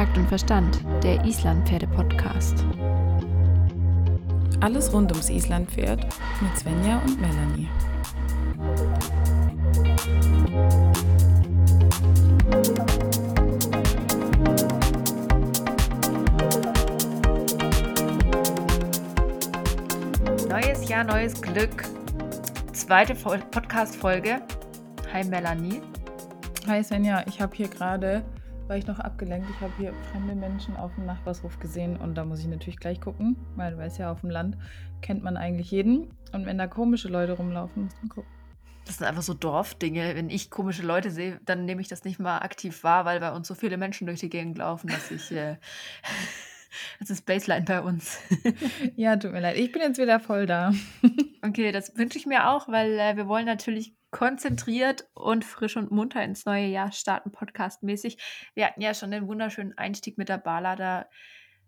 Takt und Verstand, der Islandpferde-Podcast. Alles rund ums Islandpferd mit Svenja und Melanie. Neues Jahr, neues Glück. Zweite Podcast-Folge. Hi Melanie. Hi Svenja, ich habe hier gerade, war ich noch abgelenkt, ich habe hier fremde Menschen auf dem Nachbarshof gesehen und da muss ich natürlich gleich gucken, weil du weißt ja, auf dem Land kennt man eigentlich jeden und wenn da komische Leute rumlaufen, muss man gucken. Das sind einfach so Dorfdinge. Wenn ich komische Leute sehe, dann nehme ich das nicht mal aktiv wahr, weil bei uns so viele Menschen durch die Gegend laufen, dass ich. Äh, das ist Baseline bei uns. ja, tut mir leid. Ich bin jetzt wieder voll da. okay, das wünsche ich mir auch, weil äh, wir wollen natürlich konzentriert und frisch und munter ins neue Jahr starten, podcastmäßig. Wir hatten ja schon den wunderschönen Einstieg mit der Bala. Da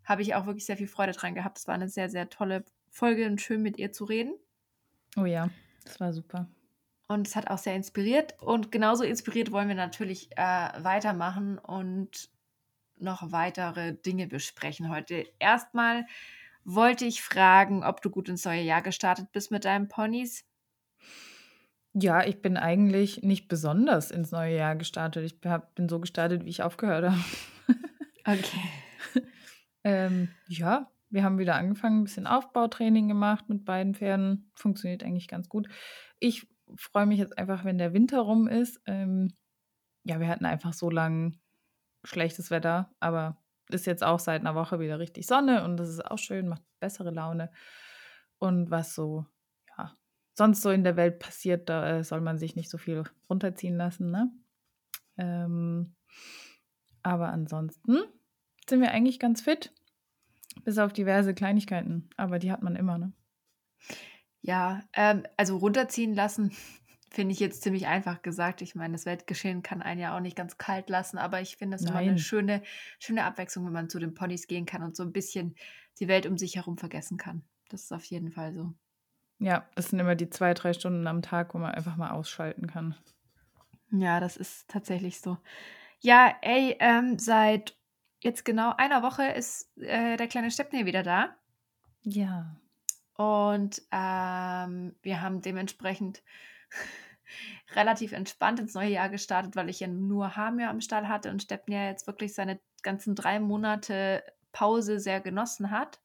habe ich auch wirklich sehr viel Freude dran gehabt. Es war eine sehr, sehr tolle Folge und schön mit ihr zu reden. Oh ja, das war super. Und es hat auch sehr inspiriert. Und genauso inspiriert wollen wir natürlich äh, weitermachen und noch weitere Dinge besprechen heute. Erstmal wollte ich fragen, ob du gut ins neue Jahr gestartet bist mit deinen Ponys. Ja, ich bin eigentlich nicht besonders ins neue Jahr gestartet. Ich hab, bin so gestartet, wie ich aufgehört habe. Okay. ähm, ja, wir haben wieder angefangen, ein bisschen Aufbautraining gemacht mit beiden Pferden. Funktioniert eigentlich ganz gut. Ich freue mich jetzt einfach, wenn der Winter rum ist. Ähm, ja, wir hatten einfach so lange schlechtes Wetter, aber ist jetzt auch seit einer Woche wieder richtig Sonne und das ist auch schön, macht bessere Laune. Und was so, sonst so in der Welt passiert, da äh, soll man sich nicht so viel runterziehen lassen, ne? Ähm, aber ansonsten sind wir eigentlich ganz fit, bis auf diverse Kleinigkeiten, aber die hat man immer, ne? Ja, ähm, also runterziehen lassen finde ich jetzt ziemlich einfach gesagt. Ich meine, das Weltgeschehen kann einen ja auch nicht ganz kalt lassen, aber ich finde es immer eine schöne, schöne Abwechslung, wenn man zu den Ponys gehen kann und so ein bisschen die Welt um sich herum vergessen kann. Das ist auf jeden Fall so. Ja, das sind immer die zwei, drei Stunden am Tag, wo man einfach mal ausschalten kann. Ja, das ist tatsächlich so. Ja, ey, ähm, seit jetzt genau einer Woche ist äh, der kleine Stepney wieder da. Ja. Und ähm, wir haben dementsprechend relativ entspannt ins neue Jahr gestartet, weil ich ja nur Hamir am Stall hatte und Steppen ja jetzt wirklich seine ganzen drei Monate Pause sehr genossen hat.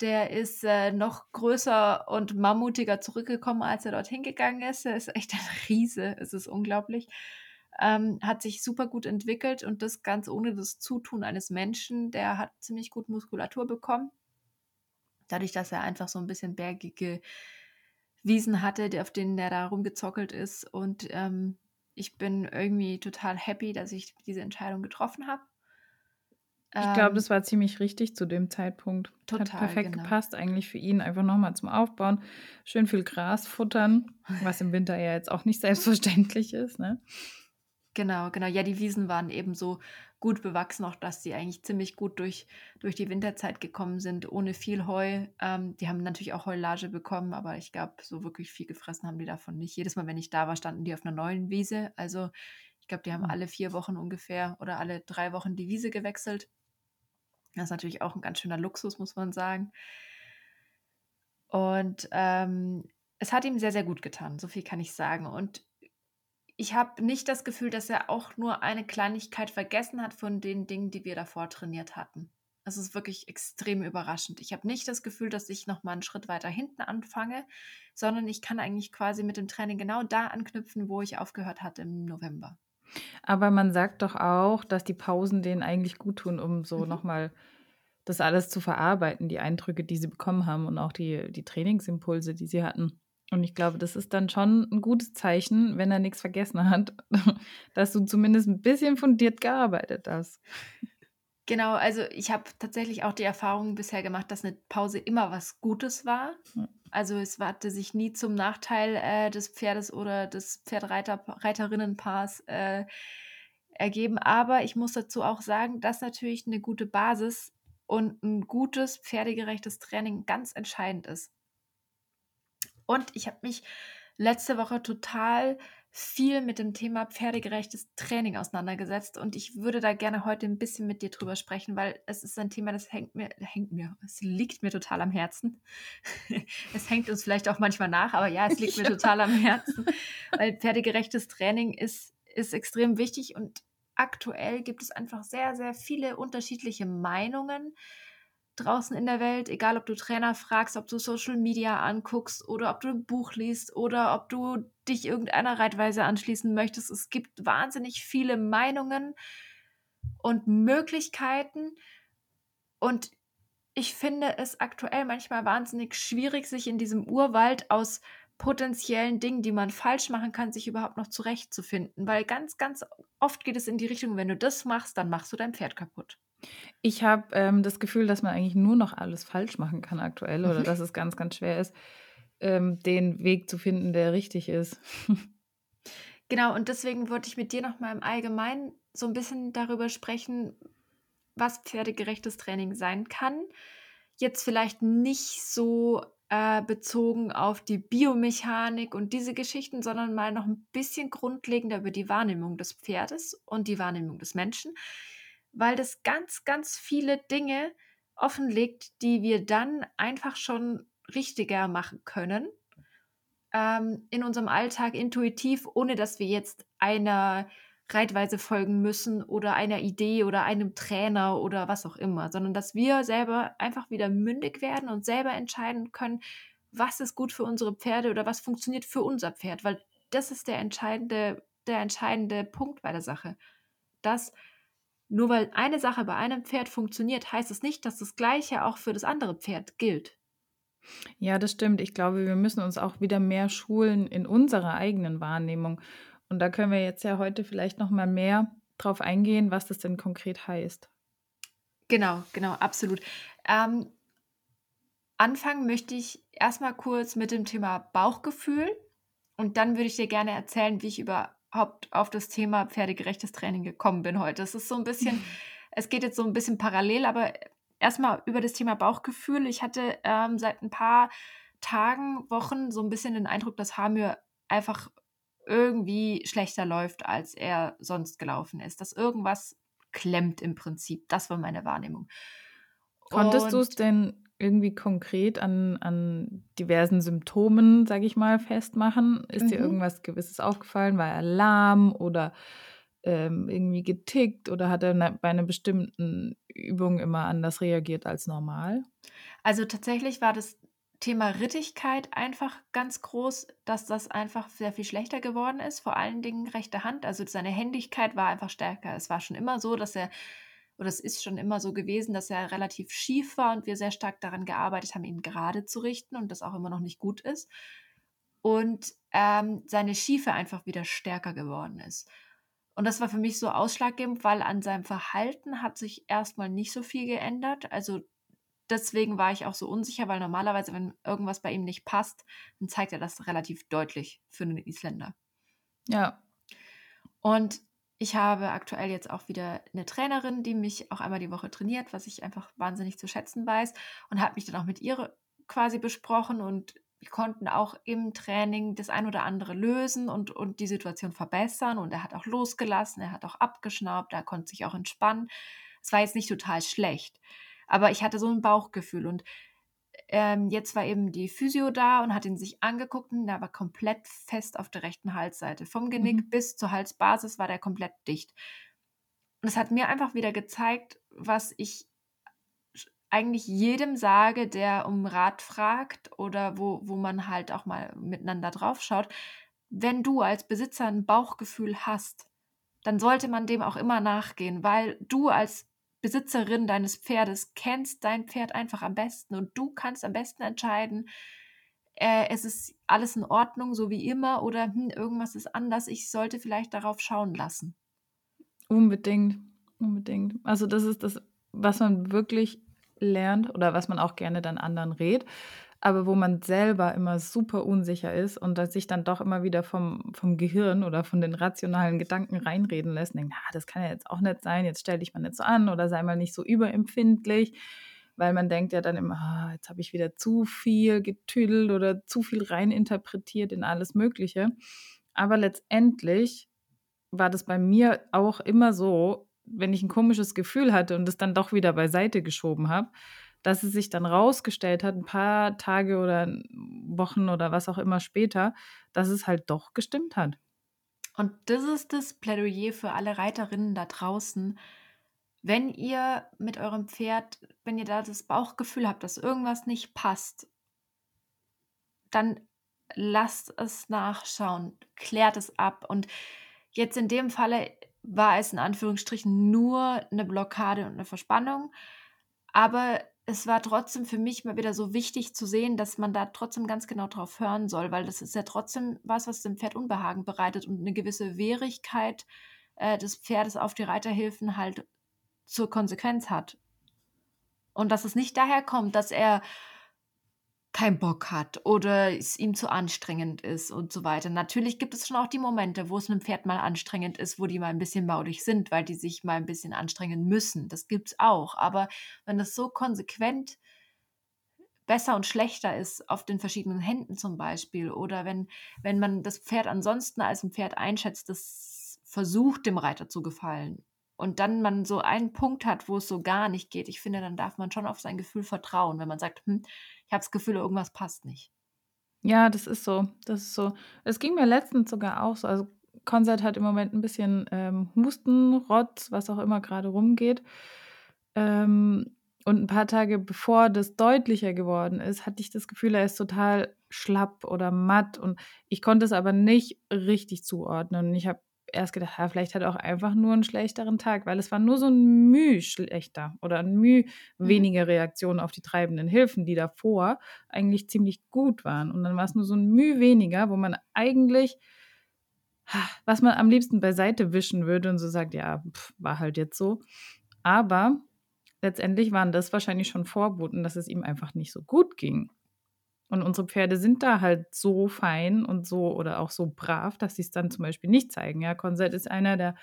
Der ist äh, noch größer und mammutiger zurückgekommen, als er dorthin gegangen ist. Er ist echt ein Riese, es ist unglaublich. Ähm, hat sich super gut entwickelt und das ganz ohne das Zutun eines Menschen. Der hat ziemlich gut Muskulatur bekommen. Dadurch, dass er einfach so ein bisschen bergige Wiesen hatte, auf denen er da rumgezockelt ist. Und ähm, ich bin irgendwie total happy, dass ich diese Entscheidung getroffen habe. Ich glaube, ähm, das war ziemlich richtig zu dem Zeitpunkt. Total, Hat perfekt genau. gepasst eigentlich für ihn, einfach nochmal zum Aufbauen. Schön viel Gras futtern, was im Winter ja jetzt auch nicht selbstverständlich ist. Ne? Genau, genau. Ja, die Wiesen waren eben so gut bewachsen, auch dass sie eigentlich ziemlich gut durch, durch die Winterzeit gekommen sind, ohne viel Heu. Ähm, die haben natürlich auch Heulage bekommen, aber ich glaube, so wirklich viel gefressen haben die davon nicht. Jedes Mal, wenn ich da war, standen die auf einer neuen Wiese. Also ich glaube, die haben hm. alle vier Wochen ungefähr oder alle drei Wochen die Wiese gewechselt. Das ist natürlich auch ein ganz schöner Luxus, muss man sagen. Und ähm, es hat ihm sehr, sehr gut getan, so viel kann ich sagen. Und ich habe nicht das Gefühl, dass er auch nur eine Kleinigkeit vergessen hat von den Dingen, die wir davor trainiert hatten. Es ist wirklich extrem überraschend. Ich habe nicht das Gefühl, dass ich noch mal einen Schritt weiter hinten anfange, sondern ich kann eigentlich quasi mit dem Training genau da anknüpfen, wo ich aufgehört hatte im November. Aber man sagt doch auch, dass die Pausen denen eigentlich gut tun, um so mhm. nochmal das alles zu verarbeiten, die Eindrücke, die sie bekommen haben und auch die, die Trainingsimpulse, die sie hatten. Und ich glaube, das ist dann schon ein gutes Zeichen, wenn er nichts vergessen hat, dass du zumindest ein bisschen fundiert gearbeitet hast. Genau, also ich habe tatsächlich auch die Erfahrung bisher gemacht, dass eine Pause immer was Gutes war. Also es hatte sich nie zum Nachteil äh, des Pferdes oder des Pferdereiterinnenpaars äh, ergeben. Aber ich muss dazu auch sagen, dass natürlich eine gute Basis und ein gutes, pferdegerechtes Training ganz entscheidend ist. Und ich habe mich letzte Woche total viel mit dem Thema pferdegerechtes Training auseinandergesetzt und ich würde da gerne heute ein bisschen mit dir drüber sprechen, weil es ist ein Thema, das hängt mir, hängt mir, es liegt mir total am Herzen. es hängt uns vielleicht auch manchmal nach, aber ja, es liegt mir total am Herzen, weil pferdegerechtes Training ist, ist extrem wichtig und aktuell gibt es einfach sehr, sehr viele unterschiedliche Meinungen draußen in der Welt, egal ob du Trainer fragst, ob du Social Media anguckst oder ob du ein Buch liest oder ob du dich irgendeiner Reitweise anschließen möchtest. Es gibt wahnsinnig viele Meinungen und Möglichkeiten und ich finde es aktuell manchmal wahnsinnig schwierig, sich in diesem Urwald aus potenziellen Dingen, die man falsch machen kann, sich überhaupt noch zurechtzufinden. Weil ganz, ganz oft geht es in die Richtung, wenn du das machst, dann machst du dein Pferd kaputt. Ich habe ähm, das Gefühl, dass man eigentlich nur noch alles falsch machen kann aktuell oder dass es ganz, ganz schwer ist, ähm, den Weg zu finden, der richtig ist. genau, und deswegen wollte ich mit dir nochmal im Allgemeinen so ein bisschen darüber sprechen, was pferdegerechtes Training sein kann. Jetzt vielleicht nicht so äh, bezogen auf die Biomechanik und diese Geschichten, sondern mal noch ein bisschen grundlegender über die Wahrnehmung des Pferdes und die Wahrnehmung des Menschen weil das ganz, ganz viele Dinge offenlegt, die wir dann einfach schon richtiger machen können ähm, in unserem Alltag intuitiv, ohne dass wir jetzt einer Reitweise folgen müssen oder einer Idee oder einem Trainer oder was auch immer, sondern dass wir selber einfach wieder mündig werden und selber entscheiden können, was ist gut für unsere Pferde oder was funktioniert für unser Pferd, weil das ist der entscheidende, der entscheidende Punkt bei der Sache. Dass nur weil eine Sache bei einem Pferd funktioniert, heißt es nicht, dass das Gleiche auch für das andere Pferd gilt. Ja, das stimmt. Ich glaube, wir müssen uns auch wieder mehr schulen in unserer eigenen Wahrnehmung. Und da können wir jetzt ja heute vielleicht noch mal mehr drauf eingehen, was das denn konkret heißt. Genau, genau, absolut. Ähm, anfangen möchte ich erstmal kurz mit dem Thema Bauchgefühl und dann würde ich dir gerne erzählen, wie ich über überhaupt auf das Thema pferdegerechtes Training gekommen bin heute. Es ist so ein bisschen, es geht jetzt so ein bisschen parallel, aber erstmal über das Thema Bauchgefühl. Ich hatte ähm, seit ein paar Tagen, Wochen so ein bisschen den Eindruck, dass Hamir einfach irgendwie schlechter läuft, als er sonst gelaufen ist. Dass irgendwas klemmt im Prinzip. Das war meine Wahrnehmung. Konntest du es denn irgendwie konkret an, an diversen Symptomen, sage ich mal, festmachen? Ist mhm. dir irgendwas Gewisses aufgefallen? War er lahm oder ähm, irgendwie getickt oder hat er bei einer bestimmten Übung immer anders reagiert als normal? Also tatsächlich war das Thema Rittigkeit einfach ganz groß, dass das einfach sehr viel schlechter geworden ist, vor allen Dingen rechte Hand. Also seine Händigkeit war einfach stärker. Es war schon immer so, dass er oder es ist schon immer so gewesen, dass er relativ schief war und wir sehr stark daran gearbeitet haben, ihn gerade zu richten und das auch immer noch nicht gut ist. Und ähm, seine Schiefe einfach wieder stärker geworden ist. Und das war für mich so ausschlaggebend, weil an seinem Verhalten hat sich erstmal nicht so viel geändert. Also deswegen war ich auch so unsicher, weil normalerweise, wenn irgendwas bei ihm nicht passt, dann zeigt er das relativ deutlich für einen Isländer. Ja. Und ich habe aktuell jetzt auch wieder eine Trainerin, die mich auch einmal die Woche trainiert, was ich einfach wahnsinnig zu schätzen weiß und habe mich dann auch mit ihr quasi besprochen und wir konnten auch im Training das ein oder andere lösen und, und die Situation verbessern und er hat auch losgelassen, er hat auch abgeschnaubt, er konnte sich auch entspannen. Es war jetzt nicht total schlecht, aber ich hatte so ein Bauchgefühl und ähm, jetzt war eben die Physio da und hat ihn sich angeguckt und der war komplett fest auf der rechten Halsseite. Vom Genick mhm. bis zur Halsbasis war der komplett dicht. Und es hat mir einfach wieder gezeigt, was ich eigentlich jedem sage, der um Rat fragt oder wo, wo man halt auch mal miteinander drauf schaut. Wenn du als Besitzer ein Bauchgefühl hast, dann sollte man dem auch immer nachgehen, weil du als Besitzerin deines Pferdes kennst dein Pferd einfach am besten und du kannst am besten entscheiden, äh, es ist alles in Ordnung, so wie immer, oder hm, irgendwas ist anders, ich sollte vielleicht darauf schauen lassen. Unbedingt, unbedingt. Also das ist das, was man wirklich lernt oder was man auch gerne dann anderen rät aber wo man selber immer super unsicher ist und sich dann doch immer wieder vom, vom Gehirn oder von den rationalen Gedanken reinreden lässt denkt, na, das kann ja jetzt auch nicht sein, jetzt stell dich mal nicht so an oder sei mal nicht so überempfindlich, weil man denkt ja dann immer, ah, jetzt habe ich wieder zu viel getüdelt oder zu viel reininterpretiert in alles Mögliche. Aber letztendlich war das bei mir auch immer so, wenn ich ein komisches Gefühl hatte und es dann doch wieder beiseite geschoben habe, dass es sich dann rausgestellt hat, ein paar Tage oder Wochen oder was auch immer später, dass es halt doch gestimmt hat. Und das ist das Plädoyer für alle Reiterinnen da draußen. Wenn ihr mit eurem Pferd, wenn ihr da das Bauchgefühl habt, dass irgendwas nicht passt, dann lasst es nachschauen, klärt es ab. Und jetzt in dem Falle war es in Anführungsstrichen nur eine Blockade und eine Verspannung. Aber es war trotzdem für mich mal wieder so wichtig zu sehen, dass man da trotzdem ganz genau drauf hören soll, weil das ist ja trotzdem was, was dem Pferd Unbehagen bereitet und eine gewisse Wehrigkeit äh, des Pferdes auf die Reiterhilfen halt zur Konsequenz hat. Und dass es nicht daher kommt, dass er keinen Bock hat oder es ihm zu anstrengend ist und so weiter. Natürlich gibt es schon auch die Momente, wo es einem Pferd mal anstrengend ist, wo die mal ein bisschen baudig sind, weil die sich mal ein bisschen anstrengen müssen. Das gibt es auch. Aber wenn das so konsequent besser und schlechter ist auf den verschiedenen Händen zum Beispiel oder wenn, wenn man das Pferd ansonsten als ein Pferd einschätzt, das versucht dem Reiter zu gefallen und dann man so einen Punkt hat, wo es so gar nicht geht, ich finde, dann darf man schon auf sein Gefühl vertrauen, wenn man sagt, hm, ich habe das Gefühl, irgendwas passt nicht. Ja, das ist so. Das ist so. Es ging mir letztens sogar auch so. Also Konzert hat im Moment ein bisschen ähm, Husten, Rotz, was auch immer gerade rumgeht. Ähm, und ein paar Tage bevor das deutlicher geworden ist, hatte ich das Gefühl, er ist total schlapp oder matt. Und ich konnte es aber nicht richtig zuordnen. Ich habe erst gedacht, ja, vielleicht hat er auch einfach nur einen schlechteren Tag, weil es war nur so ein Müh schlechter oder ein Müh mhm. weniger Reaktionen auf die treibenden Hilfen, die davor eigentlich ziemlich gut waren. Und dann war es nur so ein Müh weniger, wo man eigentlich, was man am liebsten beiseite wischen würde und so sagt, ja, pff, war halt jetzt so. Aber letztendlich waren das wahrscheinlich schon Vorboten, dass es ihm einfach nicht so gut ging. Und unsere Pferde sind da halt so fein und so oder auch so brav, dass sie es dann zum Beispiel nicht zeigen. Ja, Konzert ist einer, der,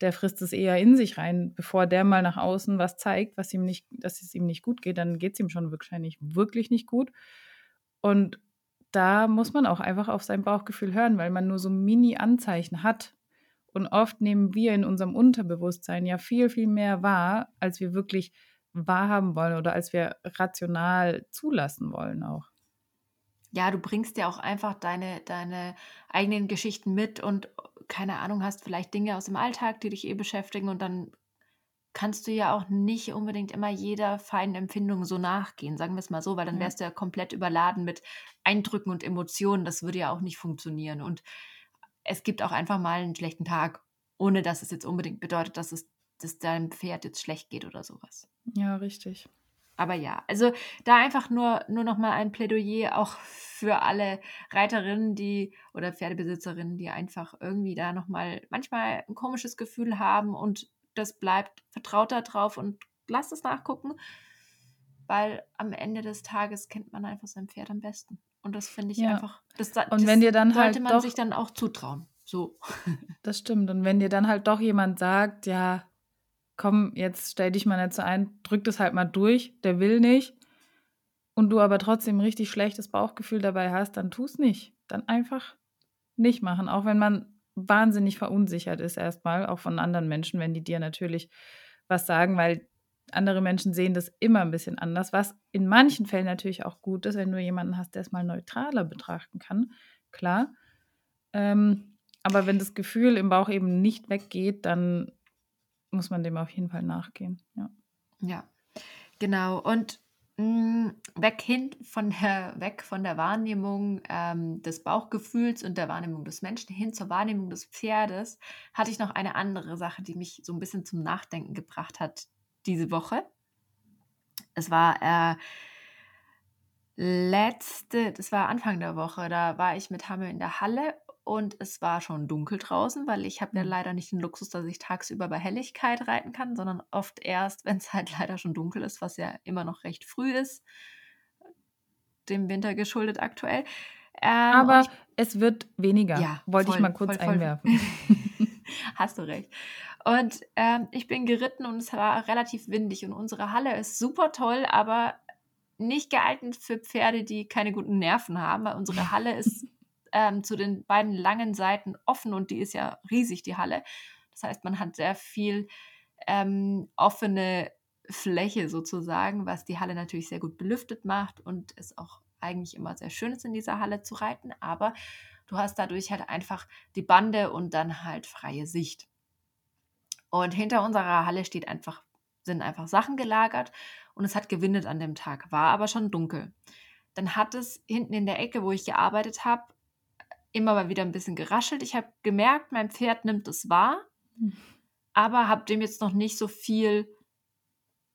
der frisst es eher in sich rein, bevor der mal nach außen was zeigt, was ihm nicht, dass es ihm nicht gut geht, dann geht es ihm schon wahrscheinlich wirklich nicht gut. Und da muss man auch einfach auf sein Bauchgefühl hören, weil man nur so Mini-Anzeichen hat. Und oft nehmen wir in unserem Unterbewusstsein ja viel, viel mehr wahr, als wir wirklich wahrhaben wollen oder als wir rational zulassen wollen auch ja, du bringst ja auch einfach deine, deine eigenen Geschichten mit und keine Ahnung, hast vielleicht Dinge aus dem Alltag, die dich eh beschäftigen und dann kannst du ja auch nicht unbedingt immer jeder feinen Empfindung so nachgehen, sagen wir es mal so, weil dann wärst du ja komplett überladen mit Eindrücken und Emotionen. Das würde ja auch nicht funktionieren. Und es gibt auch einfach mal einen schlechten Tag, ohne dass es jetzt unbedingt bedeutet, dass es dass deinem Pferd jetzt schlecht geht oder sowas. Ja, richtig. Aber ja, also da einfach nur, nur noch mal ein Plädoyer auch für alle Reiterinnen, die oder Pferdebesitzerinnen, die einfach irgendwie da noch mal manchmal ein komisches Gefühl haben und das bleibt, vertraut da drauf und lasst es nachgucken, weil am Ende des Tages kennt man einfach sein Pferd am besten. Und das finde ich ja. einfach, das, das und wenn dir dann sollte halt man doch, sich dann auch zutrauen. So. Das stimmt. Und wenn dir dann halt doch jemand sagt, ja, komm, jetzt stell dich mal nicht so ein, drück das halt mal durch, der will nicht, und du aber trotzdem ein richtig schlechtes Bauchgefühl dabei hast, dann tu es nicht. Dann einfach nicht machen, auch wenn man wahnsinnig verunsichert ist erstmal, auch von anderen Menschen, wenn die dir natürlich was sagen, weil andere Menschen sehen das immer ein bisschen anders, was in manchen Fällen natürlich auch gut ist, wenn du jemanden hast, der es mal neutraler betrachten kann, klar. Ähm, aber wenn das Gefühl im Bauch eben nicht weggeht, dann muss man dem auf jeden Fall nachgehen. Ja, ja genau. Und mh, mm, weg, hin von der, weg von der Wahrnehmung ähm, des Bauchgefühls und der Wahrnehmung des Menschen hin zur Wahrnehmung des Pferdes hatte ich noch eine andere Sache, die mich so ein bisschen zum Nachdenken gebracht hat diese Woche. Es war äh, letzte, das war Anfang der Woche, da war ich mit Hamme in der Halle und es war schon dunkel draußen, weil ich habe ja mhm. leider nicht den Luxus, dass ich tagsüber bei Helligkeit reiten kann, sondern oft erst, wenn es halt leider schon dunkel ist, was ja immer noch recht früh ist, dem Winter geschuldet aktuell. Ähm, Aber ich, es wird weniger, ja, wollte voll, ich mal kurz voll, voll. einwerfen. Hast du recht. Und ähm, ich bin geritten und es war relativ windig und unsere Halle ist super toll, aber nicht geeignet für Pferde, die keine guten Nerven haben, weil unsere Halle ist ähm, zu den beiden langen Seiten offen und die ist ja riesig, die Halle. Das heißt, man hat sehr viel ähm, offene Fläche sozusagen, was die Halle natürlich sehr gut belüftet macht und es auch eigentlich immer sehr schön ist, in dieser Halle zu reiten. Aber du hast dadurch halt einfach die Bande und dann halt freie Sicht. Und hinter unserer Halle steht einfach, sind einfach Sachen gelagert und es hat gewindet an dem Tag, war aber schon dunkel. Dann hat es hinten in der Ecke, wo ich gearbeitet habe, immer mal wieder ein bisschen geraschelt. Ich habe gemerkt, mein Pferd nimmt es wahr, hm. aber habe dem jetzt noch nicht so viel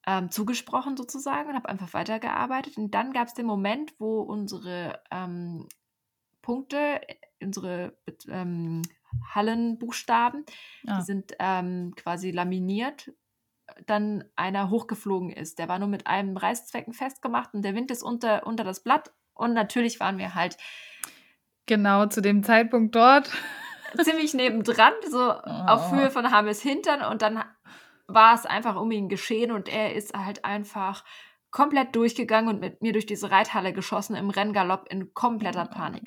ähm, zugesprochen sozusagen und habe einfach weitergearbeitet. Und dann gab es den Moment, wo unsere ähm, Punkte, unsere ähm, Hallenbuchstaben, ah. die sind ähm, quasi laminiert, dann einer hochgeflogen ist. Der war nur mit einem Reißzwecken festgemacht und der Wind ist unter, unter das Blatt. Und natürlich waren wir halt genau zu dem Zeitpunkt dort. Ziemlich nebendran, so oh. auf Höhe von Hames Hintern. Und dann war es einfach um ihn geschehen und er ist halt einfach komplett durchgegangen und mit mir durch diese Reithalle geschossen im Renngalopp in kompletter Panik.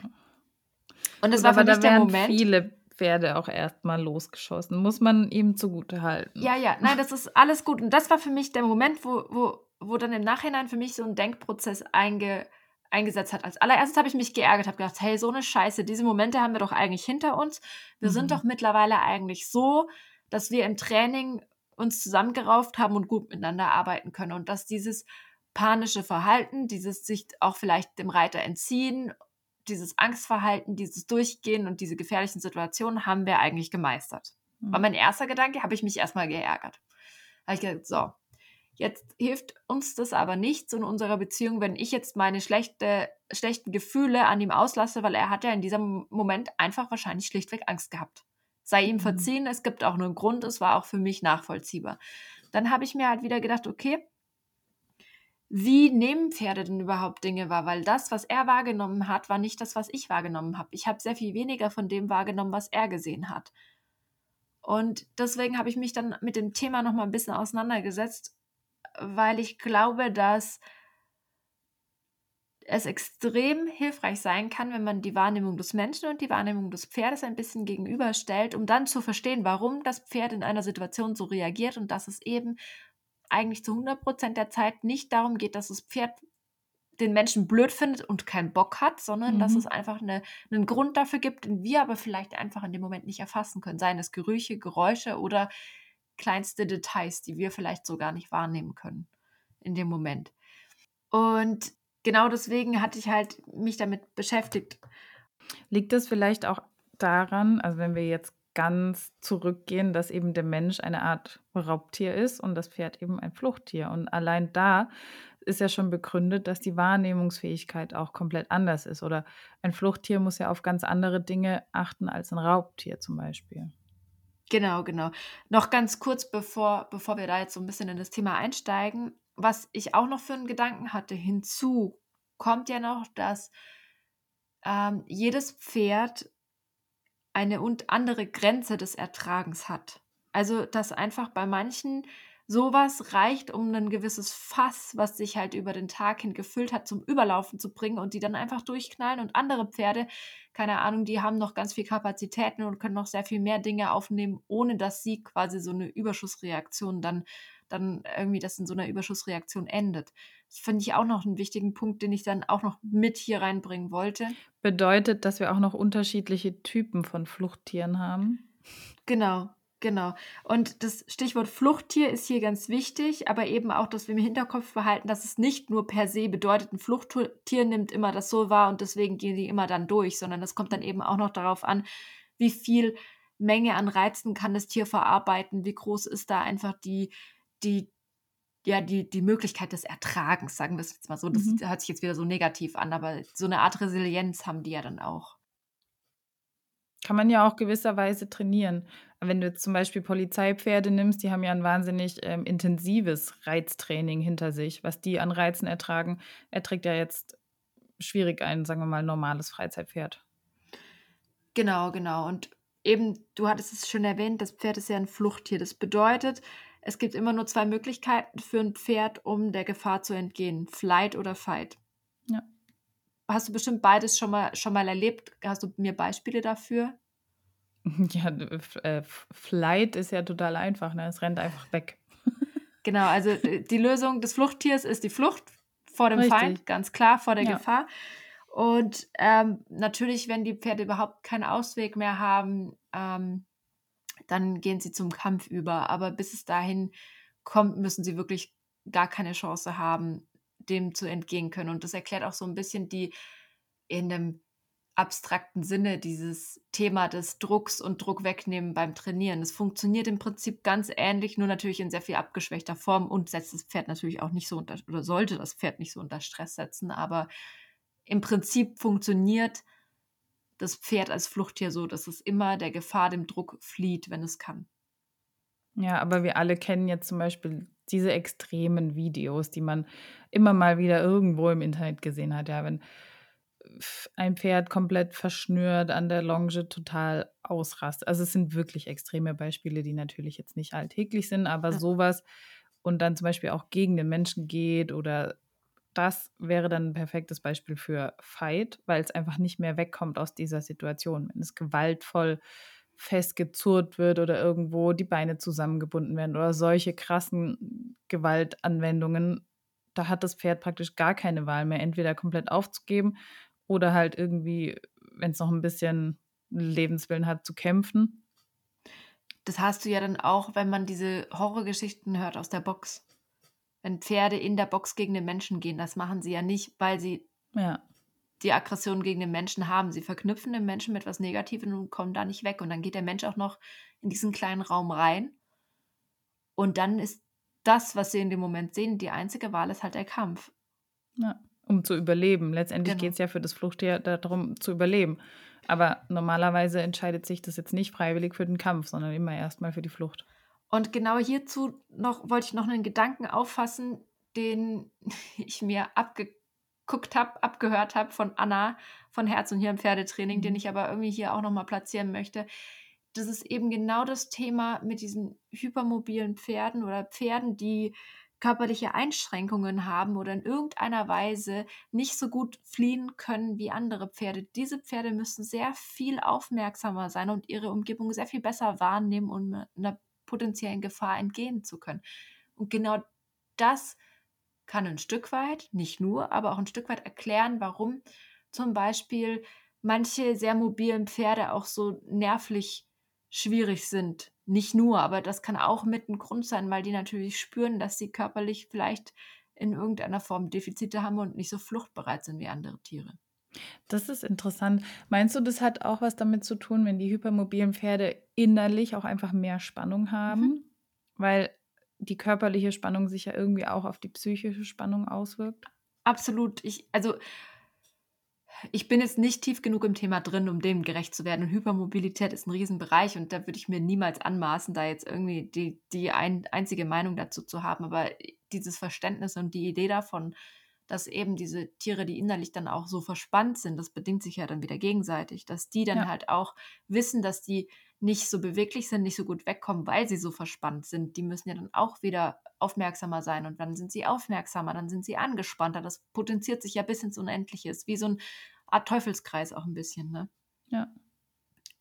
Und es war für mich der Moment. viele Pferde auch erstmal losgeschossen. Muss man ihm zugute halten. Ja, ja, nein, das ist alles gut. Und das war für mich der Moment, wo, wo, wo dann im Nachhinein für mich so ein Denkprozess einge, eingesetzt hat. Als allererstes habe ich mich geärgert, habe gedacht, hey, so eine Scheiße, diese Momente haben wir doch eigentlich hinter uns. Wir mhm. sind doch mittlerweile eigentlich so, dass wir im Training uns zusammengerauft haben und gut miteinander arbeiten können. Und dass dieses panische Verhalten, dieses sich auch vielleicht dem Reiter entziehen, dieses Angstverhalten, dieses Durchgehen und diese gefährlichen Situationen haben wir eigentlich gemeistert. Mhm. War mein erster Gedanke, habe ich mich erstmal geärgert. Habe ich gesagt, so, jetzt hilft uns das aber nichts in unserer Beziehung, wenn ich jetzt meine schlechte, schlechten Gefühle an ihm auslasse, weil er hat ja in diesem Moment einfach wahrscheinlich schlichtweg Angst gehabt sei ihm mhm. verziehen, es gibt auch nur einen Grund, es war auch für mich nachvollziehbar. Dann habe ich mir halt wieder gedacht, okay, wie nehmen Pferde denn überhaupt Dinge wahr? Weil das, was er wahrgenommen hat, war nicht das, was ich wahrgenommen habe. Ich habe sehr viel weniger von dem wahrgenommen, was er gesehen hat. Und deswegen habe ich mich dann mit dem Thema noch mal ein bisschen auseinandergesetzt, weil ich glaube, dass es extrem hilfreich sein kann, wenn man die Wahrnehmung des Menschen und die Wahrnehmung des Pferdes ein bisschen gegenüberstellt, um dann zu verstehen, warum das Pferd in einer Situation so reagiert und dass es eben eigentlich zu 100 Prozent der Zeit nicht darum geht, dass das Pferd den Menschen blöd findet und keinen Bock hat, sondern mhm. dass es einfach eine, einen Grund dafür gibt, den wir aber vielleicht einfach in dem Moment nicht erfassen können. Seien es Gerüche, Geräusche oder kleinste Details, die wir vielleicht so gar nicht wahrnehmen können in dem Moment. Und genau deswegen hatte ich halt mich damit beschäftigt. Liegt es vielleicht auch daran, also wenn wir jetzt ganz zurückgehen, dass eben der Mensch eine Art Raubtier ist und das Pferd eben ein Fluchttier. Und allein da ist ja schon begründet, dass die Wahrnehmungsfähigkeit auch komplett anders ist. Oder ein Fluchttier muss ja auf ganz andere Dinge achten als ein Raubtier zum Beispiel. Genau, genau. Noch ganz kurz, bevor, bevor wir da jetzt so ein bisschen in das Thema einsteigen was ich auch noch für einen Gedanken hatte, hinzu kommt ja noch, dass ähm, jedes Pferd eine und andere Grenze des Ertragens hat. Also, dass einfach bei manchen sowas reicht, um ein gewisses Fass, was sich halt über den Tag hin gefüllt hat, zum Überlaufen zu bringen und die dann einfach durchknallen. Und andere Pferde, keine Ahnung, die haben noch ganz viel Kapazitäten und können noch sehr viel mehr Dinge aufnehmen, ohne dass sie quasi so eine Überschussreaktion dann dann irgendwie das in so einer Überschussreaktion endet. Das finde ich auch noch einen wichtigen Punkt, den ich dann auch noch mit hier reinbringen wollte. Bedeutet, dass wir auch noch unterschiedliche Typen von Fluchttieren haben? Genau, Genau. Und das Stichwort Fluchttier ist hier ganz wichtig, aber eben auch, dass wir im Hinterkopf behalten, dass es nicht nur per se bedeutet, ein Fluchttier nimmt immer das so wahr und deswegen gehen die immer dann durch, sondern es kommt dann eben auch noch darauf an, wie viel Menge an Reizen kann das Tier verarbeiten, wie groß ist da einfach die, die, ja, die, die Möglichkeit des Ertragens, sagen wir es jetzt mal so. Das mhm. hört sich jetzt wieder so negativ an, aber so eine Art Resilienz haben die ja dann auch. Kann man ja auch gewisserweise trainieren. Wenn du jetzt zum Beispiel Polizeipferde nimmst, die haben ja ein wahnsinnig ähm, intensives Reiztraining hinter sich. Was die an Reizen ertragen, erträgt ja jetzt schwierig ein, sagen wir mal, normales Freizeitpferd. Genau, genau. Und eben, du hattest es schon erwähnt, das Pferd ist ja ein Fluchttier. Das bedeutet, es gibt immer nur zwei Möglichkeiten für ein Pferd, um der Gefahr zu entgehen: Flight oder Fight. Hast du bestimmt beides schon mal, schon mal erlebt. Hast du mir Beispiele dafür? Ja, äh, Flight ist ja total einfach, ne? Es rennt einfach weg. Genau, also äh, die Lösung des Fluchttiers ist die Flucht vor dem Richtig. Feind, ganz klar, vor der ja. Gefahr. Und ähm, natürlich, wenn die Pferde überhaupt keinen Ausweg mehr haben, ähm, dann gehen sie zum Kampf über. Aber bis es dahin kommt, müssen sie wirklich gar keine Chance haben, dem zu entgehen können. Und das erklärt auch so ein bisschen die in einem abstrakten Sinne dieses Thema des Drucks und Druck wegnehmen beim Trainieren. Es funktioniert im Prinzip ganz ähnlich, nur natürlich in sehr viel abgeschwächter Form und setzt das Pferd natürlich auch nicht so unter oder sollte das Pferd nicht so unter Stress setzen, aber im Prinzip funktioniert das Pferd als Fluchttier so, dass es immer der Gefahr, dem Druck flieht, wenn es kann. Ja, aber wir alle kennen jetzt zum Beispiel diese extremen Videos, die man immer mal wieder irgendwo im Internet gesehen hat. Ja, wenn ein Pferd komplett verschnürt an der Longe total ausrast. Also es sind wirklich extreme Beispiele, die natürlich jetzt nicht alltäglich sind, aber ja. sowas und dann zum Beispiel auch gegen den Menschen geht oder das wäre dann ein perfektes Beispiel für Fight, weil es einfach nicht mehr wegkommt aus dieser Situation. Wenn es gewaltvoll festgezurrt wird oder irgendwo die Beine zusammengebunden werden oder solche krassen Gewaltanwendungen, da hat das Pferd praktisch gar keine Wahl mehr, entweder komplett aufzugeben oder halt irgendwie, wenn es noch ein bisschen Lebenswillen hat, zu kämpfen. Das hast du ja dann auch, wenn man diese Horrorgeschichten hört aus der Box. Wenn Pferde in der Box gegen den Menschen gehen, das machen sie ja nicht, weil sie ja. Die Aggression gegen den Menschen haben. Sie verknüpfen den Menschen mit etwas Negativem und kommen da nicht weg. Und dann geht der Mensch auch noch in diesen kleinen Raum rein. Und dann ist das, was sie in dem Moment sehen, die einzige Wahl ist halt der Kampf. Ja um zu überleben. Letztendlich genau. geht es ja für das Fluchttier darum, zu überleben. Aber normalerweise entscheidet sich das jetzt nicht freiwillig für den Kampf, sondern immer erstmal für die Flucht. Und genau hierzu noch wollte ich noch einen Gedanken auffassen, den ich mir abgeguckt habe, abgehört habe von Anna von Herz und Hirn Pferdetraining, den mhm. ich aber irgendwie hier auch nochmal platzieren möchte. Das ist eben genau das Thema mit diesen hypermobilen Pferden oder Pferden, die körperliche Einschränkungen haben oder in irgendeiner Weise nicht so gut fliehen können wie andere Pferde. Diese Pferde müssen sehr viel aufmerksamer sein und ihre Umgebung sehr viel besser wahrnehmen, um einer potenziellen Gefahr entgehen zu können. Und genau das kann ein Stück weit, nicht nur, aber auch ein Stück weit erklären, warum zum Beispiel manche sehr mobilen Pferde auch so nervlich schwierig sind nicht nur, aber das kann auch mit ein Grund sein, weil die natürlich spüren, dass sie körperlich vielleicht in irgendeiner Form Defizite haben und nicht so fluchtbereit sind wie andere Tiere. Das ist interessant. Meinst du, das hat auch was damit zu tun, wenn die hypermobilen Pferde innerlich auch einfach mehr Spannung haben? Mhm. Weil die körperliche Spannung sich ja irgendwie auch auf die psychische Spannung auswirkt? Absolut. Ich, also ich bin jetzt nicht tief genug im Thema drin, um dem gerecht zu werden. Und Hypermobilität ist ein Riesenbereich und da würde ich mir niemals anmaßen, da jetzt irgendwie die, die ein, einzige Meinung dazu zu haben. Aber dieses Verständnis und die Idee davon, dass eben diese Tiere, die innerlich dann auch so verspannt sind, das bedingt sich ja dann wieder gegenseitig, dass die dann ja. halt auch wissen, dass die nicht so beweglich sind, nicht so gut wegkommen, weil sie so verspannt sind. Die müssen ja dann auch wieder aufmerksamer sein und dann sind sie aufmerksamer, dann sind sie angespannter. Das potenziert sich ja bis ins Unendliche. Ist wie so ein Art Teufelskreis auch ein bisschen, ne? Ja.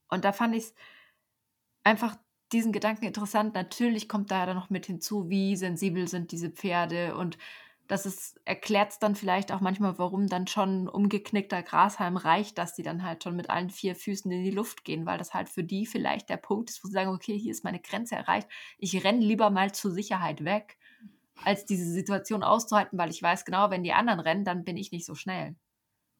Und da fand ich es einfach diesen Gedanken interessant. Natürlich kommt da dann noch mit hinzu, wie sensibel sind diese Pferde und das erklärt es dann vielleicht auch manchmal, warum dann schon umgeknickter Grashalm reicht, dass die dann halt schon mit allen vier Füßen in die Luft gehen, weil das halt für die vielleicht der Punkt ist, wo sie sagen, okay, hier ist meine Grenze erreicht. Ich renne lieber mal zur Sicherheit weg, als diese Situation auszuhalten, weil ich weiß genau, wenn die anderen rennen, dann bin ich nicht so schnell.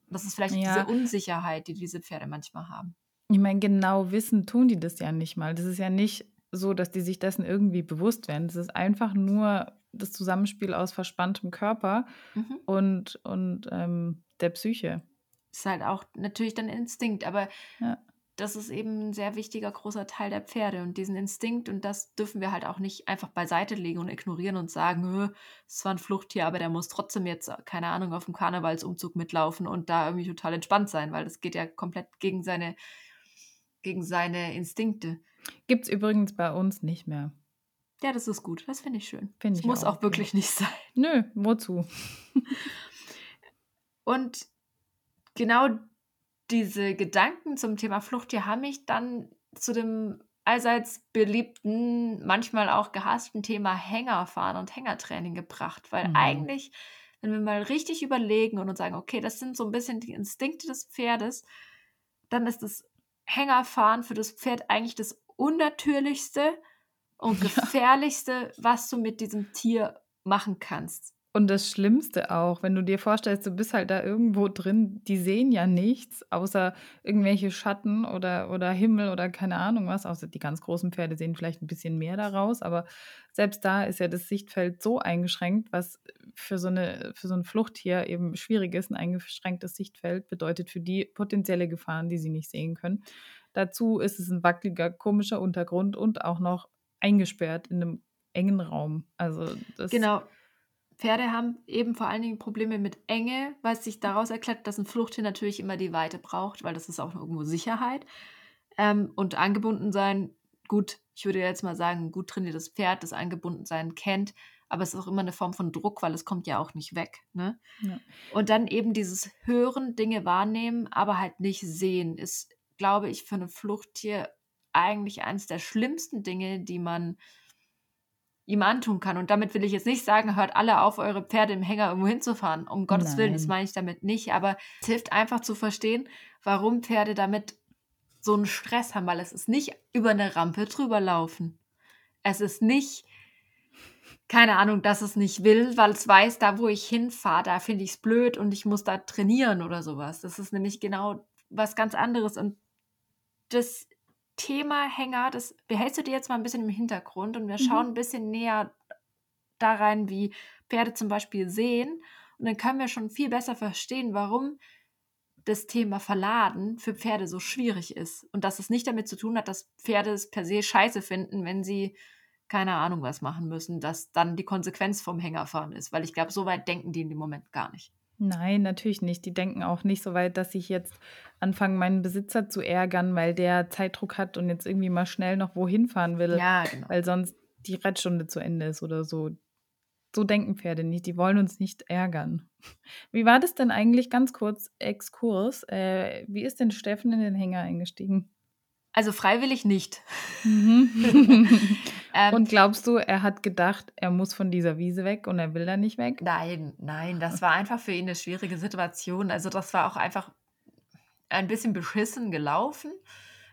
Das ist vielleicht ja. diese Unsicherheit, die diese Pferde manchmal haben. Ich meine, genau wissen tun die das ja nicht mal. Das ist ja nicht so, dass die sich dessen irgendwie bewusst werden. Das ist einfach nur das Zusammenspiel aus verspanntem Körper mhm. und, und ähm, der Psyche. Ist halt auch natürlich dann Instinkt, aber ja. das ist eben ein sehr wichtiger, großer Teil der Pferde. Und diesen Instinkt, und das dürfen wir halt auch nicht einfach beiseite legen und ignorieren und sagen, es war ein Fluchttier, aber der muss trotzdem jetzt, keine Ahnung, auf dem Karnevalsumzug mitlaufen und da irgendwie total entspannt sein, weil das geht ja komplett gegen seine, gegen seine Instinkte. Gibt es übrigens bei uns nicht mehr. Ja, das ist gut. Das finde ich schön. Finde ich muss auch, auch wirklich nicht sein. Nö, wozu? Und genau diese Gedanken zum Thema Flucht, die haben mich dann zu dem allseits beliebten, manchmal auch gehassten Thema Hängerfahren und Hängertraining gebracht. Weil mhm. eigentlich, wenn wir mal richtig überlegen und uns sagen, okay, das sind so ein bisschen die Instinkte des Pferdes, dann ist das Hängerfahren für das Pferd eigentlich das unnatürlichste und gefährlichste, ja. was du mit diesem Tier machen kannst. Und das Schlimmste auch, wenn du dir vorstellst, du bist halt da irgendwo drin, die sehen ja nichts, außer irgendwelche Schatten oder, oder Himmel oder keine Ahnung was. Außer die ganz großen Pferde sehen vielleicht ein bisschen mehr daraus, aber selbst da ist ja das Sichtfeld so eingeschränkt, was für so, eine, für so ein Fluchttier eben schwierig ist. Ein eingeschränktes Sichtfeld bedeutet für die potenzielle Gefahren, die sie nicht sehen können. Dazu ist es ein wackeliger, komischer Untergrund und auch noch eingesperrt in einem engen Raum. Also das genau. Pferde haben eben vor allen Dingen Probleme mit Enge, weil es sich daraus erklärt, dass ein Fluchttier natürlich immer die Weite braucht, weil das ist auch irgendwo Sicherheit. Ähm, und angebunden sein, gut, ich würde jetzt mal sagen, ein gut trainiertes Pferd, das angebunden sein kennt, aber es ist auch immer eine Form von Druck, weil es kommt ja auch nicht weg. Ne? Ja. Und dann eben dieses Hören, Dinge wahrnehmen, aber halt nicht sehen, ist, glaube ich, für ein Fluchttier eigentlich eines der schlimmsten Dinge, die man ihm antun kann. Und damit will ich jetzt nicht sagen, hört alle auf, eure Pferde im Hänger irgendwo hinzufahren. Um Gottes Nein. Willen, das meine ich damit nicht. Aber es hilft einfach zu verstehen, warum Pferde damit so einen Stress haben, weil es ist nicht über eine Rampe drüber laufen. Es ist nicht, keine Ahnung, dass es nicht will, weil es weiß, da wo ich hinfahre, da finde ich es blöd und ich muss da trainieren oder sowas. Das ist nämlich genau was ganz anderes. Und das Thema Hänger, das behältst du dir jetzt mal ein bisschen im Hintergrund und wir mhm. schauen ein bisschen näher da rein, wie Pferde zum Beispiel sehen. Und dann können wir schon viel besser verstehen, warum das Thema Verladen für Pferde so schwierig ist. Und dass es nicht damit zu tun hat, dass Pferde es per se scheiße finden, wenn sie keine Ahnung was machen müssen, dass dann die Konsequenz vom Hängerfahren ist. Weil ich glaube, so weit denken die in dem Moment gar nicht. Nein, natürlich nicht. Die denken auch nicht so weit, dass ich jetzt anfange, meinen Besitzer zu ärgern, weil der Zeitdruck hat und jetzt irgendwie mal schnell noch wohin fahren will, ja, genau. weil sonst die Rettstunde zu Ende ist oder so. So denken Pferde nicht. Die wollen uns nicht ärgern. Wie war das denn eigentlich, ganz kurz, Exkurs? Äh, wie ist denn Steffen in den Hänger eingestiegen? Also freiwillig nicht. Mhm. ähm, und glaubst du, er hat gedacht, er muss von dieser Wiese weg und er will da nicht weg? Nein, nein, das war einfach für ihn eine schwierige Situation. Also das war auch einfach ein bisschen beschissen gelaufen,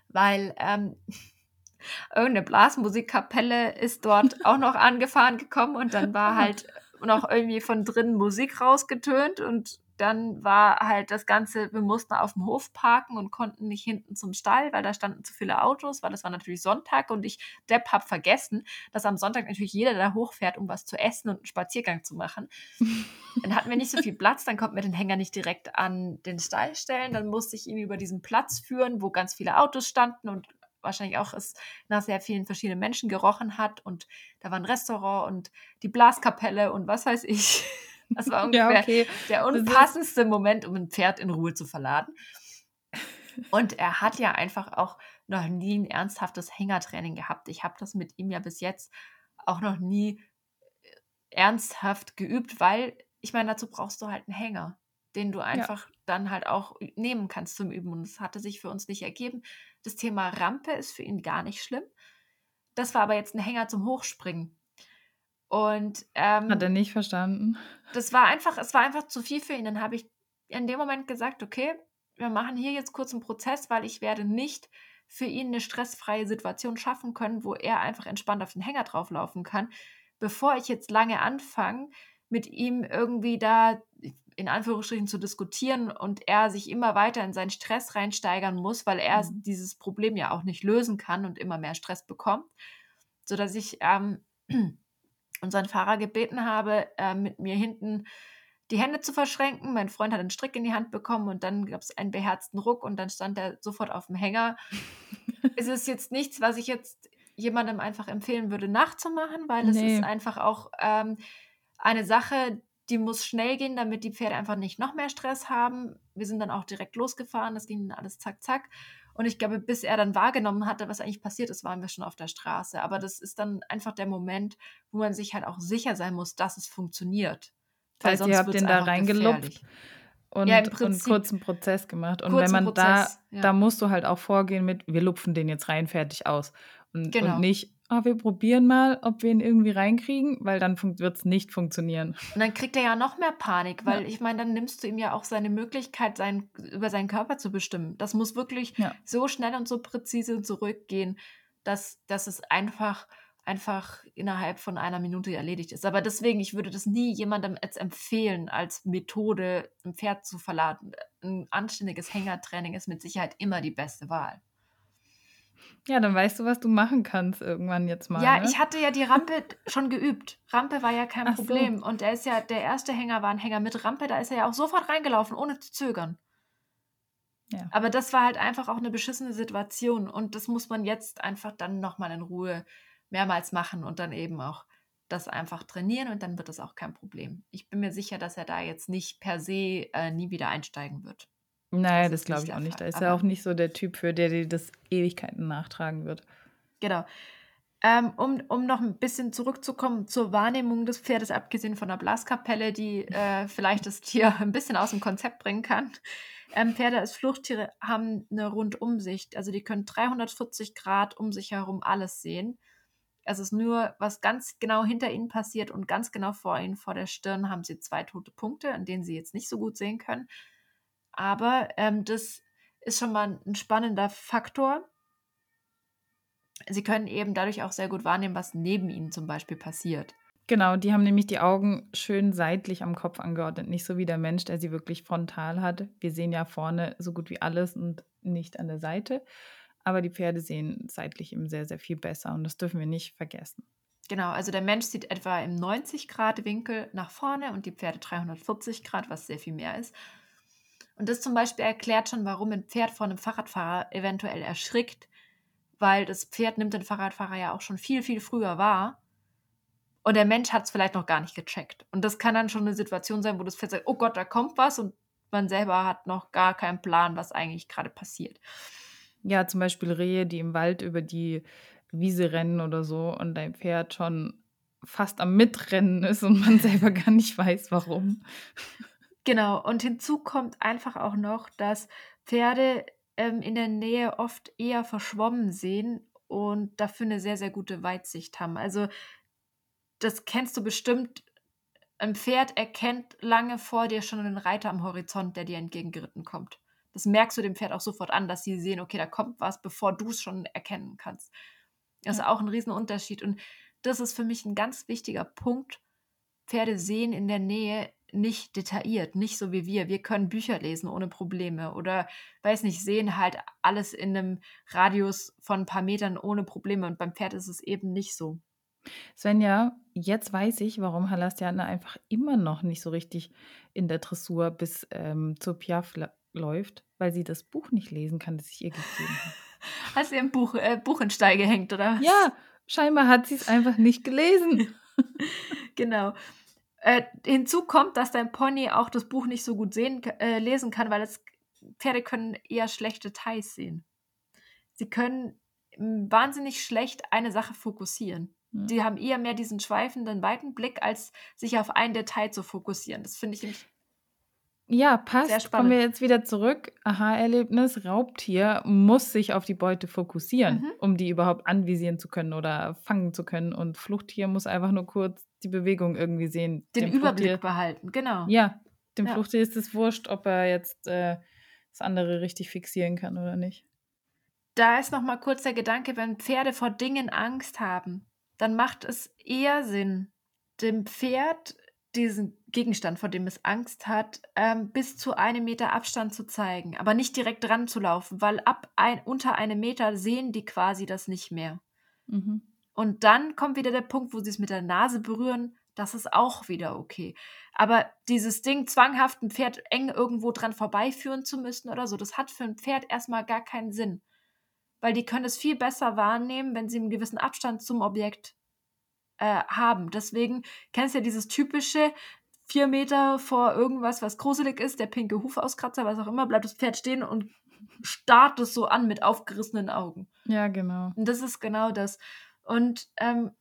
weil ähm, irgendeine Blasmusikkapelle ist dort auch noch angefahren gekommen und dann war halt noch irgendwie von drinnen Musik rausgetönt und dann war halt das Ganze, wir mussten auf dem Hof parken und konnten nicht hinten zum Stall, weil da standen zu viele Autos, weil das war natürlich Sonntag und ich, Depp, hab vergessen, dass am Sonntag natürlich jeder da hochfährt, um was zu essen und einen Spaziergang zu machen. dann hatten wir nicht so viel Platz, dann konnten wir den Hänger nicht direkt an den Stall stellen, dann musste ich ihn über diesen Platz führen, wo ganz viele Autos standen und wahrscheinlich auch es nach sehr vielen verschiedenen Menschen gerochen hat und da war ein Restaurant und die Blaskapelle und was weiß ich. Das war ungefähr ja, okay. der unpassendste Moment, um ein Pferd in Ruhe zu verladen. Und er hat ja einfach auch noch nie ein ernsthaftes Hängertraining gehabt. Ich habe das mit ihm ja bis jetzt auch noch nie äh, ernsthaft geübt, weil ich meine, dazu brauchst du halt einen Hänger, den du einfach ja. dann halt auch nehmen kannst zum Üben. Und das hatte sich für uns nicht ergeben. Das Thema Rampe ist für ihn gar nicht schlimm. Das war aber jetzt ein Hänger zum Hochspringen. Und ähm, hat er nicht verstanden. Das war einfach, es war einfach zu viel für ihn. Dann habe ich in dem Moment gesagt, okay, wir machen hier jetzt kurz einen Prozess, weil ich werde nicht für ihn eine stressfreie Situation schaffen können, wo er einfach entspannt auf den Hänger drauflaufen kann, bevor ich jetzt lange anfange, mit ihm irgendwie da in Anführungsstrichen zu diskutieren und er sich immer weiter in seinen Stress reinsteigern muss, weil er mhm. dieses Problem ja auch nicht lösen kann und immer mehr Stress bekommt, sodass ich ähm, unseren Fahrer gebeten habe, äh, mit mir hinten die Hände zu verschränken. Mein Freund hat einen Strick in die Hand bekommen und dann gab es einen beherzten Ruck und dann stand er sofort auf dem Hänger. es ist jetzt nichts, was ich jetzt jemandem einfach empfehlen würde, nachzumachen, weil es nee. ist einfach auch ähm, eine Sache, die muss schnell gehen, damit die Pferde einfach nicht noch mehr Stress haben. Wir sind dann auch direkt losgefahren, das ging dann alles zack, zack. Und ich glaube, bis er dann wahrgenommen hatte, was eigentlich passiert ist, waren wir schon auf der Straße. Aber das ist dann einfach der Moment, wo man sich halt auch sicher sein muss, dass es funktioniert. Das heißt, ihr habt den da reingelupft und, Ja, im und Prinzip kurzen Prozess gemacht. Und wenn man da, Prozess, ja. da musst du halt auch vorgehen mit, wir lupfen den jetzt rein, fertig aus. Und, und Genau. nicht, ah, wir probieren mal, ob wir ihn irgendwie reinkriegen, weil dann wird es nicht funktionieren. Und dann kriegt er ja noch mehr Panik, weil Ja. ich meine, dann nimmst du ihm ja auch seine Möglichkeit, sein, über seinen Körper zu bestimmen. Das muss wirklich Ja. so schnell und so präzise zurückgehen, dass, dass es einfach, einfach innerhalb von einer Minute erledigt ist. Aber deswegen, ich würde das nie jemandem jetzt empfehlen, als Methode ein Pferd zu verladen. Ein anständiges Hängertraining ist mit Sicherheit immer die beste Wahl. Ja, dann weißt du, was du machen kannst irgendwann jetzt mal. Ja, ne? ich hatte ja die Rampe schon geübt. Rampe war ja kein Ach so. Problem. Und der ist ja, der erste Hänger war ein Hänger mit Rampe, da ist er ja auch sofort reingelaufen, ohne zu zögern. Ja. Aber das war halt einfach auch eine beschissene Situation. Und das muss man jetzt einfach dann nochmal in Ruhe mehrmals machen und dann eben auch das einfach trainieren und dann wird das auch kein Problem. Ich bin mir sicher, dass er da jetzt nicht per se äh, nie wieder einsteigen wird. Naja, das das glaube ich auch nicht. Da ist er auch nicht so der Typ für, der dir das Ewigkeiten nachtragen wird. Genau. Ähm, um, um noch ein bisschen zurückzukommen zur Wahrnehmung des Pferdes, abgesehen von der Blaskapelle, die äh, vielleicht das Tier ein bisschen aus dem Konzept bringen kann. Ähm, Pferde als Fluchttiere haben eine Rundumsicht, also die können 340 Grad um sich herum alles sehen. Es ist nur, was ganz genau hinter ihnen passiert und ganz genau vor ihnen, vor der Stirn, haben sie zwei tote Punkte, an denen sie jetzt nicht so gut sehen können. Aber ähm, das ist schon mal ein spannender Faktor. Sie können eben dadurch auch sehr gut wahrnehmen, was neben ihnen zum Beispiel passiert. Genau, die haben nämlich die Augen schön seitlich am Kopf angeordnet, nicht so wie der Mensch, der sie wirklich frontal hat. Wir sehen ja vorne so gut wie alles und nicht an der Seite. Aber die Pferde sehen seitlich eben sehr, sehr viel besser und das dürfen wir nicht vergessen. Genau, also der Mensch sieht etwa im 90-Grad-Winkel nach vorne und die Pferde 340 Grad, was sehr viel mehr ist. Und das zum Beispiel erklärt schon, warum ein Pferd vor einem Fahrradfahrer eventuell erschrickt, weil das Pferd nimmt den Fahrradfahrer ja auch schon viel, viel früher wahr. Und der Mensch hat es vielleicht noch gar nicht gecheckt. Und das kann dann schon eine Situation sein, wo das Pferd sagt, oh Gott, da kommt was und man selber hat noch gar keinen Plan, was eigentlich gerade passiert. Ja, zum Beispiel Rehe, die im Wald über die Wiese rennen oder so und dein Pferd schon fast am Mitrennen ist und man selber gar nicht weiß, warum. Genau, und hinzu kommt einfach auch noch, dass Pferde ähm, in der Nähe oft eher verschwommen sehen und dafür eine sehr, sehr gute Weitsicht haben. Also das kennst du bestimmt. Ein Pferd erkennt lange vor dir schon einen Reiter am Horizont, der dir entgegengeritten kommt. Das merkst du dem Pferd auch sofort an, dass sie sehen, okay, da kommt was, bevor du es schon erkennen kannst. Das ist auch ein Riesenunterschied. Und das ist für mich ein ganz wichtiger Punkt. Pferde sehen in der Nähe nicht detailliert, nicht so wie wir. Wir können Bücher lesen ohne Probleme oder, weiß nicht, sehen halt alles in einem Radius von ein paar Metern ohne Probleme. Und beim Pferd ist es eben nicht so. Svenja, jetzt weiß ich, warum Halastiana einfach immer noch nicht so richtig in der Dressur bis ähm, zur Piaf läuft, weil sie das Buch nicht lesen kann, das ich ihr gegeben habe. Hast du ihr ein Buch, äh, Buch in Stein gehängt, oder? was? Ja, scheinbar hat sie es einfach nicht gelesen. Genau. Äh, hinzu kommt, dass dein Pony auch das Buch nicht so gut sehen, äh, lesen kann, weil es, Pferde können eher schlechte Details sehen. Sie können mm, wahnsinnig schlecht eine Sache fokussieren. Ja. Die haben eher mehr diesen schweifenden, weiten Blick, als sich auf ein Detail zu fokussieren. Das finde ich nämlich Ja, passt. Kommen wir jetzt wieder zurück. Aha-Erlebnis. Raubtier muss sich auf die Beute fokussieren, Mhm. um die überhaupt anvisieren zu können oder fangen zu können. Und Fluchttier muss einfach nur kurz die Bewegung irgendwie sehen. den Dem Überblick Fluchttier, behalten. Genau. ja, dem Ja. Fluchttier ist es wurscht, ob er jetzt äh, das andere richtig fixieren kann oder nicht. Da ist noch mal kurz der Gedanke, wenn Pferde vor Dingen Angst haben, dann macht es eher Sinn, dem Pferd diesen Gegenstand, vor dem es Angst hat, ähm, bis zu einem Meter Abstand zu zeigen, aber nicht direkt dran zu laufen, weil ab ein, unter einem Meter sehen die quasi das nicht mehr. Mhm. Und dann kommt wieder der Punkt, wo sie es mit der Nase berühren. Das ist auch wieder okay. Aber dieses Ding, zwanghaft ein Pferd eng irgendwo dran vorbeiführen zu müssen oder so, das hat für ein Pferd erstmal gar keinen Sinn. Weil die können es viel besser wahrnehmen, wenn sie einen gewissen Abstand zum Objekt äh, haben. Deswegen kennst du ja dieses typische, vier Meter vor irgendwas, was gruselig ist, der pinke Hufauskratzer, was auch immer, bleibt das Pferd stehen und starrt es so an mit aufgerissenen Augen. Ja, genau. Und das ist genau das. Und ähm,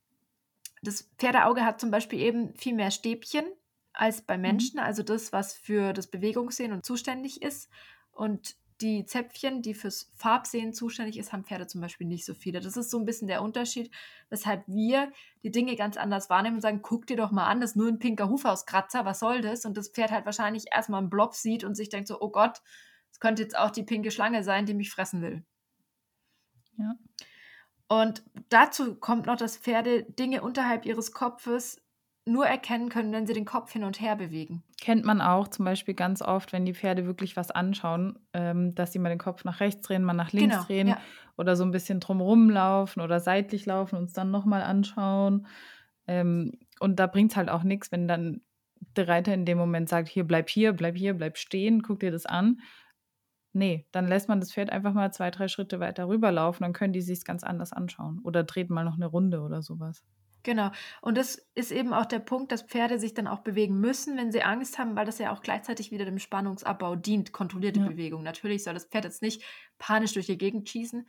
das Pferdeauge hat zum Beispiel eben viel mehr Stäbchen als bei Mhm. Menschen, also das, was für das Bewegungssehen und zuständig ist. Und die Zäpfchen, die fürs Farbsehen zuständig ist, haben Pferde zum Beispiel nicht so viele. Das ist so ein bisschen der Unterschied, weshalb wir die Dinge ganz anders wahrnehmen und sagen, guck dir doch mal an, das ist nur ein pinker Hufauskratzer, was soll das? Und das Pferd halt wahrscheinlich erstmal einen Blob sieht und sich denkt so, oh Gott, es könnte jetzt auch die pinke Schlange sein, die mich fressen will. Ja. Und dazu kommt noch, dass Pferde Dinge unterhalb ihres Kopfes nur erkennen können, wenn sie den Kopf hin und her bewegen. Kennt man auch zum Beispiel ganz oft, wenn die Pferde wirklich was anschauen, ähm, dass sie mal den Kopf nach rechts drehen, mal nach links Genau, drehen ja. oder so ein bisschen drumherum laufen oder seitlich laufen und es dann nochmal anschauen. Ähm, und da bringt es halt auch nichts, wenn dann der Reiter in dem Moment sagt, hier, bleib hier, bleib hier, bleib stehen, guck dir das an. Nee, dann lässt man das Pferd einfach mal zwei, drei Schritte weiter rüberlaufen, dann können die sich ganz anders anschauen. Oder dreht mal noch eine Runde oder sowas. Genau. Und das ist eben auch der Punkt, dass Pferde sich dann auch bewegen müssen, wenn sie Angst haben, weil das ja auch gleichzeitig wieder dem Spannungsabbau dient, kontrollierte Ja. Bewegung. Natürlich soll das Pferd jetzt nicht panisch durch die Gegend schießen,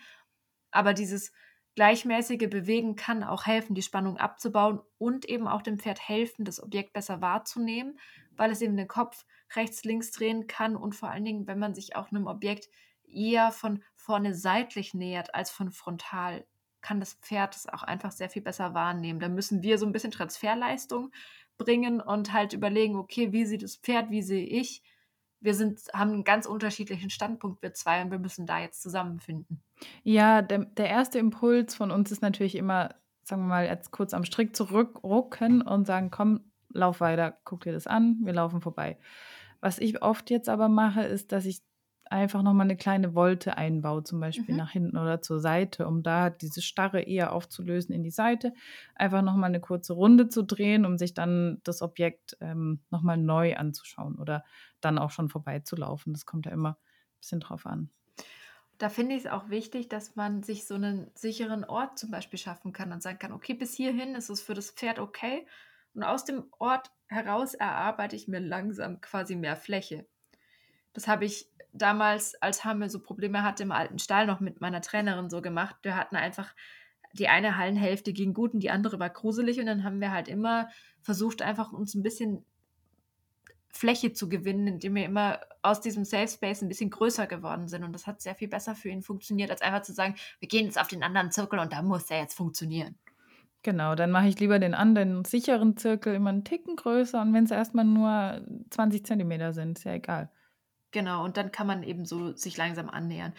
aber dieses gleichmäßige Bewegen kann auch helfen, die Spannung abzubauen und eben auch dem Pferd helfen, das Objekt besser wahrzunehmen, weil es eben den Kopf rechts, links drehen kann und vor allen Dingen, wenn man sich auch einem Objekt eher von vorne seitlich nähert als von frontal, kann das Pferd es auch einfach sehr viel besser wahrnehmen. Da müssen wir so ein bisschen Transferleistung bringen und halt überlegen, okay, wie sieht das Pferd, wie sehe ich? Wir sind, haben einen ganz unterschiedlichen Standpunkt, wir zwei, und wir müssen da jetzt zusammenfinden. Ja, der, der erste Impuls von uns ist natürlich immer, sagen wir mal, jetzt kurz am Strick zurückrucken und sagen, komm, lauf weiter, guck dir das an, wir laufen vorbei. Was ich oft jetzt aber mache, ist, dass ich einfach nochmal eine kleine Wolte einbaue, zum Beispiel Mhm. nach hinten oder zur Seite, um da diese Starre eher aufzulösen in die Seite. Einfach nochmal eine kurze Runde zu drehen, um sich dann das Objekt ähm, nochmal neu anzuschauen oder dann auch schon vorbeizulaufen. Das kommt ja immer ein bisschen drauf an. Da finde ich es auch wichtig, dass man sich so einen sicheren Ort zum Beispiel schaffen kann und sagen kann, okay, bis hierhin ist es für das Pferd okay. Und aus dem Ort heraus erarbeite ich mir langsam quasi mehr Fläche. Das habe ich damals, als Hamme so Probleme hatte im alten Stall, noch mit meiner Trainerin so gemacht. Wir hatten einfach, die eine Hallenhälfte ging gut und die andere war gruselig. Und dann haben wir halt immer versucht, einfach uns ein bisschen Fläche zu gewinnen, indem wir immer aus diesem Safe Space ein bisschen größer geworden sind. Und das hat sehr viel besser für ihn funktioniert, als einfach zu sagen, wir gehen jetzt auf den anderen Zirkel und da muss der jetzt funktionieren. Genau, dann mache ich lieber den anderen sicheren Zirkel immer einen Ticken größer und wenn es erstmal nur 20 Zentimeter sind, ist ja egal. Genau, und dann kann man eben so sich langsam annähern.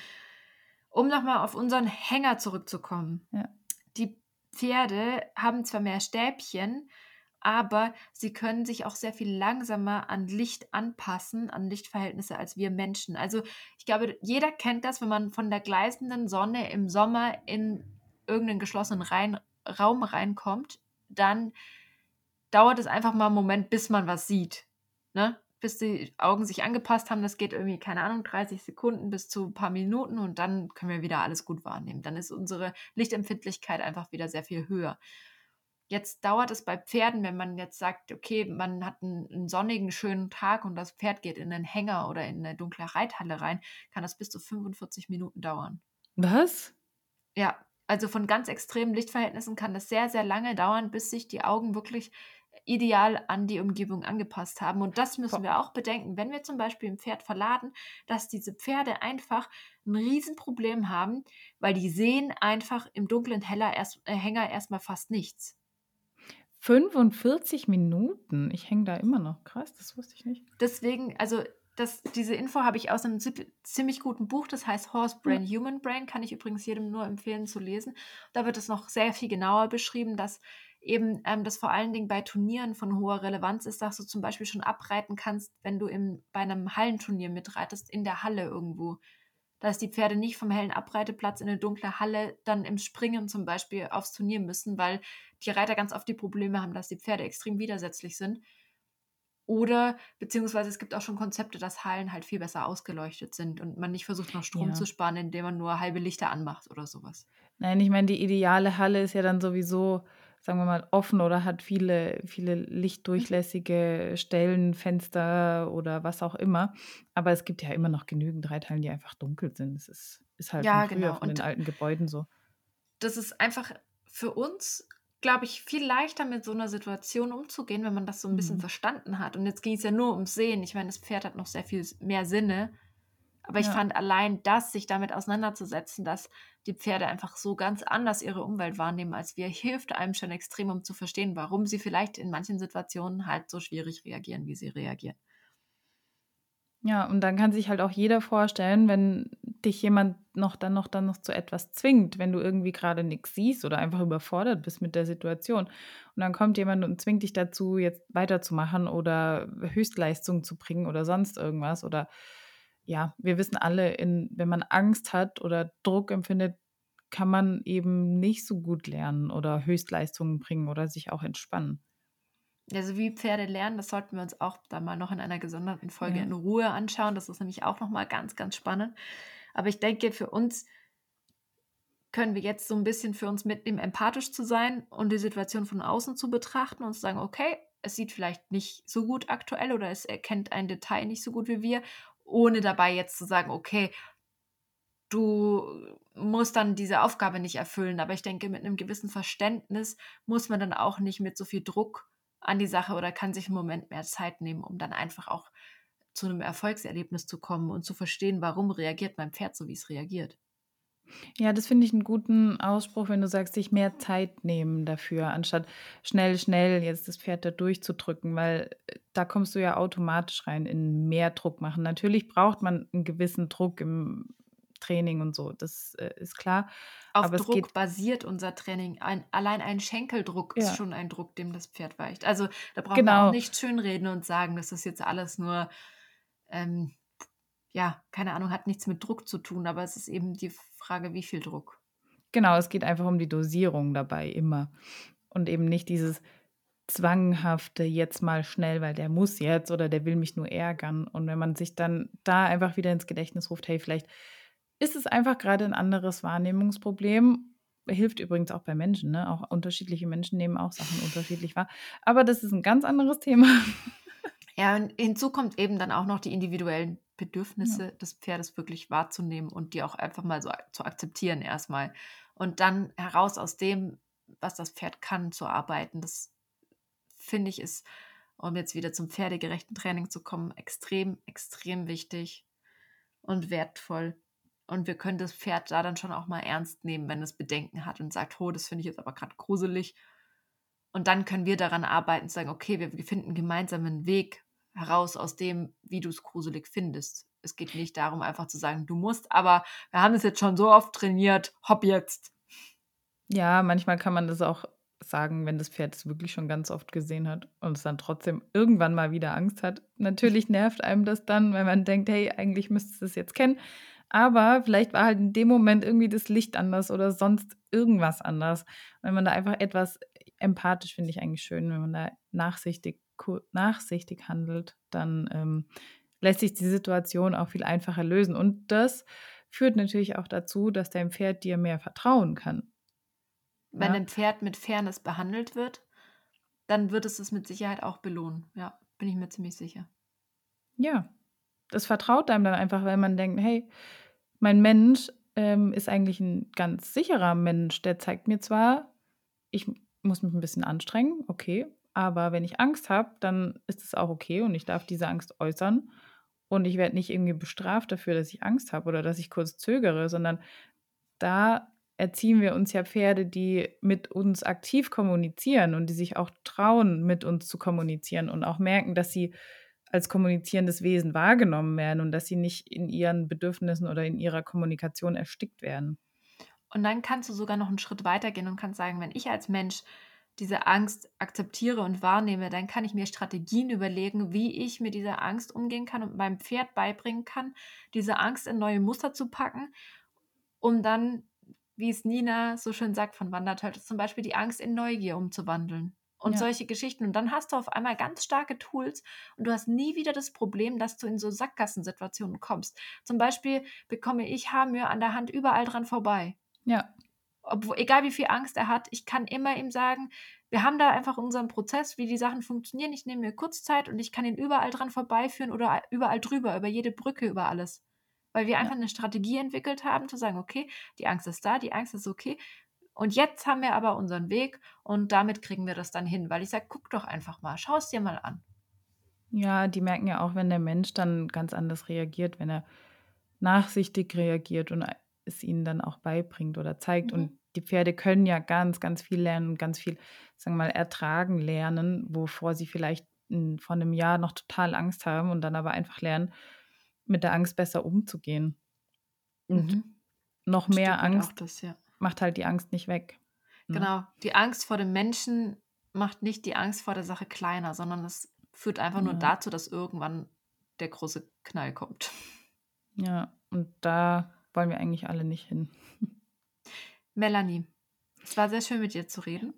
Um nochmal auf unseren Hänger zurückzukommen. Ja. Die Pferde haben zwar mehr Stäbchen, aber sie können sich auch sehr viel langsamer an Licht anpassen, an Lichtverhältnisse als wir Menschen. Also ich glaube, jeder kennt das, wenn man von der gleißenden Sonne im Sommer in irgendeinen geschlossenen rein, Raum reinkommt, dann dauert es einfach mal einen Moment, bis man was sieht. Ne? Bis die Augen sich angepasst haben, das geht irgendwie, keine Ahnung, 30 Sekunden bis zu ein paar Minuten und dann können wir wieder alles gut wahrnehmen. Dann ist unsere Lichtempfindlichkeit einfach wieder sehr viel höher. Jetzt dauert es bei Pferden, wenn man jetzt sagt, okay, man hat einen, einen, sonnigen, schönen Tag und das Pferd geht in einen Hänger oder in eine dunkle Reithalle rein, kann das bis zu 45 Minuten dauern. Was? Ja, also von ganz extremen Lichtverhältnissen kann das sehr, sehr lange dauern, bis sich die Augen wirklich ideal an die Umgebung angepasst haben. Und das müssen wir auch bedenken, wenn wir zum Beispiel ein Pferd verladen, dass diese Pferde einfach ein Riesenproblem haben, weil die sehen einfach im dunklen Heller erst, äh, Hänger erstmal fast nichts. 45 Minuten? Ich hänge da immer noch. Krass, das wusste ich nicht. Deswegen, also das, diese Info habe ich aus einem ziemlich guten Buch, das heißt Horse Brain, ja. Human Brain, kann ich übrigens jedem nur empfehlen zu lesen. Da wird es noch sehr viel genauer beschrieben, dass eben ähm, das vor allen Dingen bei Turnieren von hoher Relevanz ist, dass du zum Beispiel schon abreiten kannst, wenn du im, bei einem Hallenturnier mitreitest, in der Halle irgendwo. Dass die Pferde nicht vom hellen Abreiteplatz in eine dunkle Halle dann im Springen zum Beispiel aufs Turnier müssen, weil die Reiter ganz oft die Probleme haben, dass die Pferde extrem widersetzlich sind. Oder beziehungsweise es gibt auch schon Konzepte, dass Hallen halt viel besser ausgeleuchtet sind und man nicht versucht, noch Strom Ja. zu sparen, indem man nur halbe Lichter anmacht oder sowas. Nein, ich meine, die ideale Halle ist ja dann sowieso, sagen wir mal, offen oder hat viele, viele lichtdurchlässige Stellen, Fenster oder was auch immer. Aber es gibt ja immer noch genügend Reithallen, die einfach dunkel sind. Es ist, ist halt Ja, von früher, genau. von den alten Gebäuden so. das ist einfach für uns, glaube ich, viel leichter mit so einer Situation umzugehen, wenn man das so ein bisschen Mhm. verstanden hat. Und jetzt ging es ja nur ums Sehen. Ich meine, das Pferd hat noch sehr viel mehr Sinne. Aber ich Ja. fand allein das, sich damit auseinanderzusetzen, dass die Pferde einfach so ganz anders ihre Umwelt wahrnehmen als wir, hilft einem schon extrem, um zu verstehen, warum sie vielleicht in manchen Situationen halt so schwierig reagieren, wie sie reagieren. Ja, und dann kann sich halt auch jeder vorstellen, wenn dich jemand noch dann noch dann noch zu etwas zwingt, wenn du irgendwie gerade nichts siehst oder einfach überfordert bist mit der Situation. Und dann kommt jemand und zwingt dich dazu, jetzt weiterzumachen oder Höchstleistung zu bringen oder sonst irgendwas. Oder ja, wir wissen alle, in, wenn man Angst hat oder Druck empfindet, kann man eben nicht so gut lernen oder Höchstleistungen bringen oder sich auch entspannen. Also wie Pferde lernen, das sollten wir uns auch dann mal noch in einer gesonderten Folge Ja. in Ruhe anschauen. Das ist nämlich auch nochmal ganz, ganz spannend. Aber ich denke, für uns können wir jetzt so ein bisschen für uns mitnehmen, empathisch zu sein und die Situation von außen zu betrachten und zu sagen, okay, es sieht vielleicht nicht so gut aktuell oder es erkennt ein Detail nicht so gut wie wir, ohne dabei jetzt zu sagen, okay, du musst dann diese Aufgabe nicht erfüllen. Aber ich denke, mit einem gewissen Verständnis muss man dann auch nicht mit so viel Druck an die Sache oder kann sich einen Moment mehr Zeit nehmen, um dann einfach auch zu einem Erfolgserlebnis zu kommen und zu verstehen, warum reagiert mein Pferd so, wie es reagiert. Ja, das finde ich einen guten Ausspruch, wenn du sagst, sich mehr Zeit nehmen dafür, anstatt schnell, schnell jetzt das Pferd da durchzudrücken, weil äh, da kommst du ja automatisch rein in mehr Druck machen. Natürlich braucht man einen gewissen Druck im Training und so, das äh, ist klar. Auf Aber es Druck basiert unser Training. Ein, allein ein Schenkeldruck ist ja, schon ein Druck, dem das Pferd weicht. Also da brauchen wir auch genau, nicht schönreden und sagen, das ist jetzt alles nur, ähm, ja, keine Ahnung, hat nichts mit Druck zu tun, aber es ist eben die Frage, wie viel Druck. genau, es geht einfach um die Dosierung dabei immer und eben nicht dieses zwanghafte jetzt mal schnell, weil der muss jetzt oder der will mich nur ärgern. Und wenn man sich dann da einfach wieder ins Gedächtnis ruft, hey, vielleicht ist es einfach gerade ein anderes Wahrnehmungsproblem. Hilft übrigens auch bei Menschen, ne? Auch unterschiedliche Menschen nehmen auch Sachen unterschiedlich wahr. Aber das ist ein ganz anderes Thema. Ja, und hinzu kommt eben dann auch noch die individuellen Ja. Bedürfnisse des Pferdes wirklich wahrzunehmen und die auch einfach mal so zu akzeptieren erstmal. Und dann heraus aus dem, was das Pferd kann, zu arbeiten. Das finde ich ist, um jetzt wieder zum pferdegerechten Training zu kommen, extrem, extrem wichtig und wertvoll. Und wir können das Pferd da dann schon auch mal ernst nehmen, wenn es Bedenken hat und sagt, oh, das finde ich jetzt aber gerade gruselig. Und dann können wir daran arbeiten, zu sagen, okay, wir finden gemeinsam einen Weg heraus aus dem, wie du es gruselig findest. Es geht nicht darum, einfach zu sagen, du musst, aber wir haben es jetzt schon so oft trainiert, hopp jetzt. Ja, manchmal kann man das auch sagen, wenn das Pferd es wirklich schon ganz oft gesehen hat und es dann trotzdem irgendwann mal wieder Angst hat. Natürlich nervt einem das dann, weil man denkt, hey, eigentlich müsstest du es jetzt kennen. Aber vielleicht war halt in dem Moment irgendwie das Licht anders oder sonst irgendwas anders. Wenn man da einfach etwas empathisch, finde ich eigentlich schön, wenn man da nachsichtig, nachsichtig handelt, dann ähm, lässt sich die Situation auch viel einfacher lösen. Und das führt natürlich auch dazu, dass dein Pferd dir mehr vertrauen kann. Wenn Ja, ein Pferd mit Fairness behandelt wird, dann wird es es mit Sicherheit auch belohnen. Ja, bin ich mir ziemlich sicher. ja. Das vertraut einem dann einfach, weil man denkt, hey, mein Mensch ähm, ist eigentlich ein ganz sicherer Mensch. Der zeigt mir zwar, ich muss mich ein bisschen anstrengen, okay, aber wenn ich Angst habe, dann ist es auch okay und ich darf diese Angst äußern und ich werde nicht irgendwie bestraft dafür, dass ich Angst habe oder dass ich kurz zögere, sondern da erziehen wir uns ja Pferde, die mit uns aktiv kommunizieren und die sich auch trauen, mit uns zu kommunizieren und auch merken, dass sie als kommunizierendes Wesen wahrgenommen werden und dass sie nicht in ihren Bedürfnissen oder in ihrer Kommunikation erstickt werden. Und dann kannst du sogar noch einen Schritt weiter gehen und kannst sagen, wenn ich als Mensch diese Angst akzeptiere und wahrnehme, dann kann ich mir Strategien überlegen, wie ich mit dieser Angst umgehen kann und meinem Pferd beibringen kann, diese Angst in neue Muster zu packen, um dann, wie es Nina so schön sagt von Wandertöltes, zum Beispiel die Angst in Neugier umzuwandeln. Und Ja. solche Geschichten. Und dann hast du auf einmal ganz starke Tools und du hast nie wieder das Problem, dass du in so Sackgassensituationen kommst. Zum Beispiel bekomme ich Hamir an der Hand überall dran vorbei Ja, obwohl, egal wie viel Angst er hat, ich kann immer ihm sagen, wir haben da einfach unseren Prozess, wie die Sachen funktionieren. Ich nehme mir Kurzzeit und ich kann ihn überall dran vorbeiführen oder überall drüber, über jede Brücke, über alles. Weil wir einfach eine Strategie entwickelt haben, zu sagen, okay, die Angst ist da, die Angst ist okay. Und jetzt haben wir aber unseren Weg und damit kriegen wir das dann hin, weil ich sage, guck doch einfach mal, schau es dir mal an. Ja, die merken ja auch, wenn der Mensch dann ganz anders reagiert, wenn er nachsichtig reagiert und es ihnen dann auch beibringt oder zeigt. Mhm. Und die Pferde können ja ganz, ganz viel lernen und ganz viel, sagen wir mal, ertragen lernen, wovor sie vielleicht vor einem Jahr noch total Angst haben und dann aber einfach lernen, mit der Angst besser umzugehen. Und mhm. noch mehr Angst das, ja. macht halt die Angst nicht weg. Ne? Genau, die Angst vor dem Menschen macht nicht die Angst vor der Sache kleiner, sondern es führt einfach ja. nur dazu, dass irgendwann der große Knall kommt. Ja, und da wollen wir eigentlich alle nicht hin. Melanie, es war sehr schön mit dir zu reden.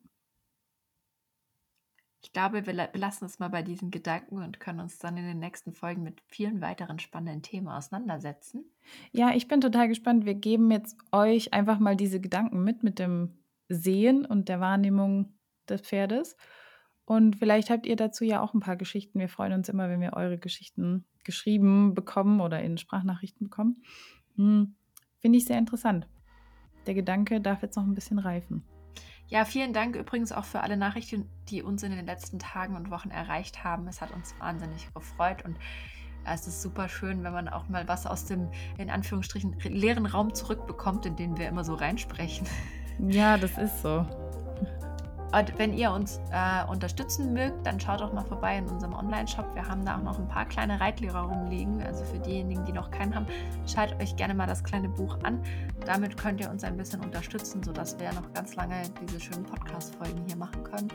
Ich glaube, wir lassen es mal bei diesen Gedanken und können uns dann in den nächsten Folgen mit vielen weiteren spannenden Themen auseinandersetzen. Ja, ich bin total gespannt. Wir geben jetzt euch einfach mal diese Gedanken mit, mit dem Sehen und der Wahrnehmung des Pferdes. Und vielleicht habt ihr dazu ja auch ein paar Geschichten. Wir freuen uns immer, wenn wir eure Geschichten geschrieben bekommen oder in Sprachnachrichten bekommen. Hm, Finde ich sehr interessant. Der Gedanke darf jetzt noch ein bisschen reifen. Ja, vielen Dank übrigens auch für alle Nachrichten, die uns in den letzten Tagen und Wochen erreicht haben. Es hat uns wahnsinnig gefreut und es ist super schön, wenn man auch mal was aus dem, in Anführungsstrichen, leeren Raum zurückbekommt, in den wir immer so reinsprechen. Ja, das ist so. Und wenn ihr uns äh, unterstützen mögt, dann schaut doch mal vorbei in unserem Online-Shop. Wir haben da auch noch ein paar kleine Reitlehrer rumliegen. Also für diejenigen, die noch keinen haben, schaut euch gerne mal das kleine Buch an. Damit könnt ihr uns ein bisschen unterstützen, sodass wir noch ganz lange diese schönen Podcast-Folgen hier machen können.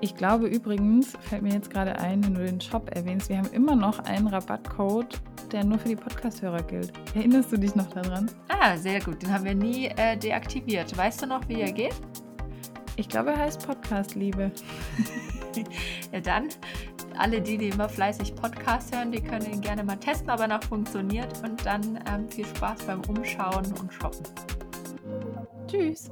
Ich glaube übrigens, fällt mir jetzt gerade ein, wenn du den Shop erwähnst, wir haben immer noch einen Rabattcode, der nur für die Podcast-Hörer gilt. Erinnerst du dich noch daran? Ah, sehr gut. Den haben wir nie äh, deaktiviert. Weißt du noch, wie er geht? Ich glaube, er heißt Podcast Liebe. ja, dann alle die, die immer fleißig Podcast hören, die können ihn gerne mal testen, ob er noch funktioniert. Und dann ähm, viel Spaß beim Umschauen und Shoppen. Tschüss.